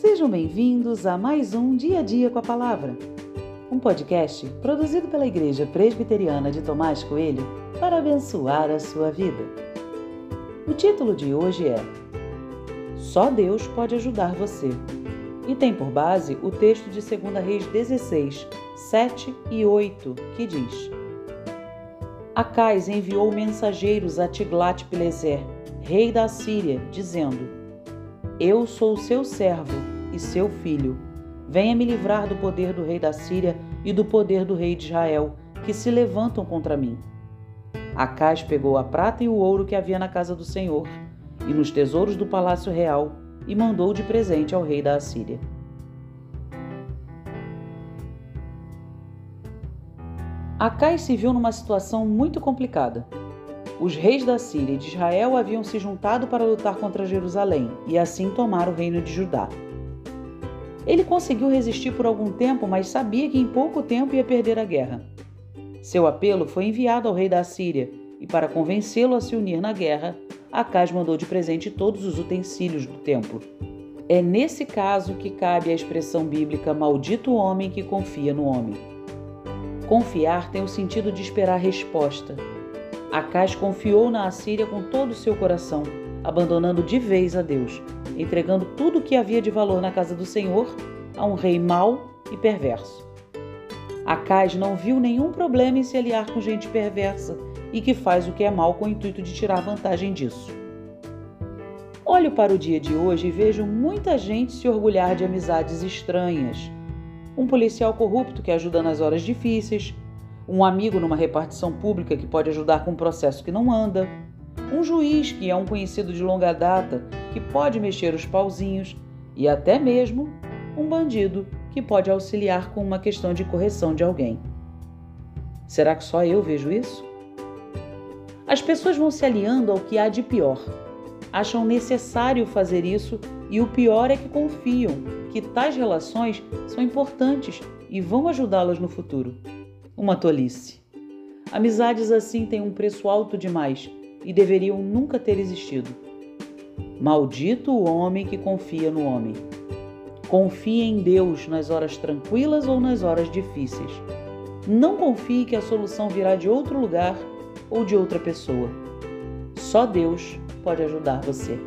Sejam bem-vindos a mais um Dia a Dia com a Palavra, um podcast produzido pela Igreja Presbiteriana de Tomás Coelho para abençoar a sua vida. O título de hoje é Só Deus pode ajudar você e tem por base o texto de 2 Reis 16, 7 e 8, que diz: Acais enviou mensageiros a Tiglat-Pileser, rei da Síria, dizendo: Eu sou seu servo e seu filho. Venha me livrar do poder do rei da Síria e do poder do rei de Israel, que se levantam contra mim. Acais pegou a prata e o ouro que havia na casa do Senhor e nos tesouros do palácio real e mandou de presente ao rei da Assíria. Acais se viu numa situação muito complicada. Os reis da Síria e de Israel haviam se juntado para lutar contra Jerusalém e assim tomar o reino de Judá. Ele conseguiu resistir por algum tempo, mas sabia que em pouco tempo ia perder a guerra. Seu apelo foi enviado ao rei da Síria e, para convencê-lo a se unir na guerra, Acaz mandou de presente todos os utensílios do templo. É nesse caso que cabe a expressão bíblica maldito o homem que confia no homem. Confiar tem o sentido de esperar resposta. Acaz confiou na Assíria com todo o seu coração, abandonando de vez a Deus, entregando tudo o que havia de valor na casa do Senhor a um rei mau e perverso. Acaz não viu nenhum problema em se aliar com gente perversa e que faz o que é mal com o intuito de tirar vantagem disso. Olho para o dia de hoje e vejo muita gente se orgulhar de amizades estranhas. Um policial corrupto que ajuda nas horas difíceis, um amigo numa repartição pública que pode ajudar com um processo que não anda, um juiz que é um conhecido de longa data que pode mexer os pauzinhos e até mesmo um bandido que pode auxiliar com uma questão de correção de alguém. Será que só eu vejo isso? As pessoas vão se aliando ao que há de pior. Acham necessário fazer isso e o pior é que confiam que tais relações são importantes e vão ajudá-las no futuro. Uma tolice. Amizades assim têm um preço alto demais e deveriam nunca ter existido. Maldito o homem que confia no homem. Confie em Deus nas horas tranquilas ou nas horas difíceis. Não confie que a solução virá de outro lugar ou de outra pessoa. Só Deus pode ajudar você.